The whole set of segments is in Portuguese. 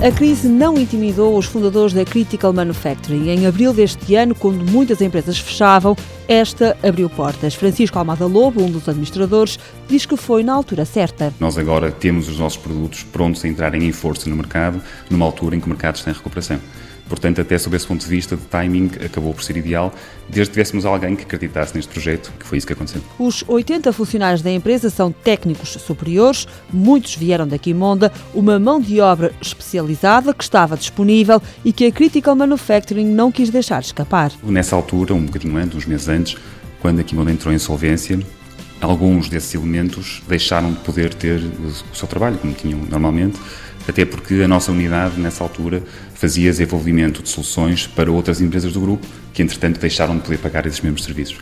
A crise não intimidou os fundadores da Critical Manufacturing. Em abril deste ano, quando muitas empresas fechavam, esta abriu portas. Francisco Almada Lobo, um dos administradores, diz que foi na altura certa. Nós agora temos os nossos produtos prontos a entrarem em força no mercado, numa altura em que o mercado está em recuperação. Portanto, até sob esse ponto de vista de timing, acabou por ser ideal, desde que tivéssemos alguém que acreditasse neste projeto, que foi isso que aconteceu. Os 80 funcionários da empresa são técnicos superiores, muitos vieram da Quimonda, uma mão de obra especializada que estava disponível e que a Critical Manufacturing não quis deixar escapar. Nessa altura, um bocadinho antes, uns meses antes, quando a Quimonda entrou em insolvência, alguns desses elementos deixaram de poder ter o seu trabalho, como tinham normalmente, até porque a nossa unidade, nessa altura, fazia desenvolvimento de soluções para outras empresas do grupo que, entretanto, deixaram de poder pagar esses mesmos serviços.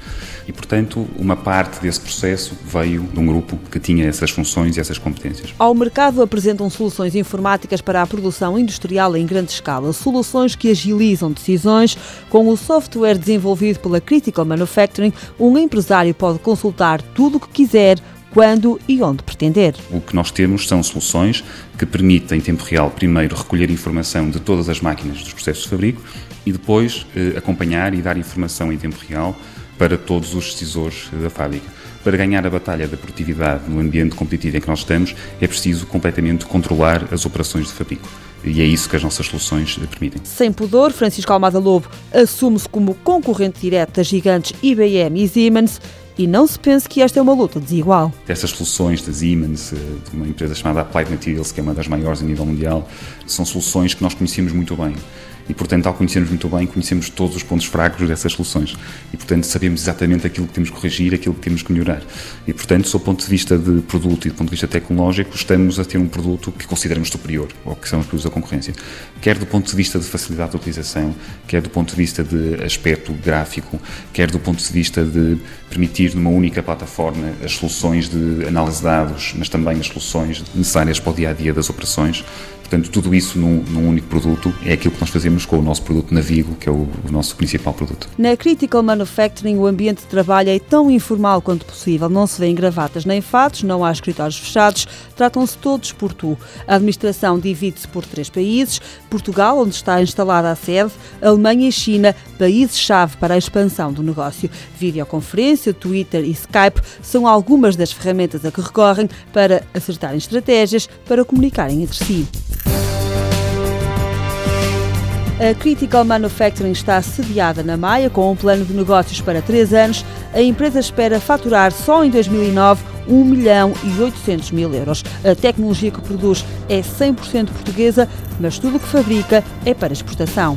E, portanto, uma parte desse processo veio de um grupo que tinha essas funções e essas competências. Ao mercado apresentam soluções informáticas para a produção industrial em grande escala, soluções que agilizam decisões. Com o software desenvolvido pela Critical Manufacturing, um empresário pode consultar tudo o que quiser quando e onde pretender. O que nós temos são soluções que permitem, em tempo real, primeiro recolher informação de todas as máquinas dos processos de fabrico e depois eh, acompanhar e dar informação em tempo real para todos os decisores da fábrica. Para ganhar a batalha da produtividade no ambiente competitivo em que nós estamos, é preciso completamente controlar as operações de fabrico. E é isso que as nossas soluções permitem. Sem pudor, Francisco Almada Lobo assume-se como concorrente direto das gigantes IBM e Siemens e não se pense que esta é uma luta desigual. Essas soluções da Siemens, eh, de uma empresa chamada Applied Materials, que é uma das maiores a nível mundial, são soluções que nós conhecemos muito bem e, portanto, ao conhecermos muito bem, conhecemos todos os pontos fracos dessas soluções e, portanto, sabemos exatamente aquilo que temos que corrigir, aquilo que temos que melhorar. E, portanto, do ponto de vista de produto e do ponto de vista tecnológico, estamos a ter um produto que consideramos superior ao que são os produtos da concorrência, quer do ponto de vista de facilidade de utilização, quer do ponto de vista de aspecto gráfico, quer do ponto de vista de permitir numa única plataforma as soluções de análise de dados, mas também as soluções necessárias para o dia a dia das operações. Portanto, tudo isso num, num, único produto é aquilo que nós fazemos com o nosso produto Navigo, que é o, o, nosso principal produto. Na Critical Manufacturing, o ambiente de trabalho é tão informal quanto possível. Não se vêem gravatas nem fatos, não há escritórios fechados, tratam-se todos por tu. A administração divide-se por três países: Portugal, onde está instalada a sede, Alemanha e China, países-chave para a expansão do negócio. Videoconferência, Twitter e Skype são algumas das ferramentas a que recorrem para acertarem estratégias, para comunicarem entre si. A Critical Manufacturing está sediada na Maia, com um plano de negócios para três anos. A empresa espera faturar só em 2009 1 milhão e 800 mil euros. A tecnologia que produz é 100% portuguesa, mas tudo o que fabrica é para exportação.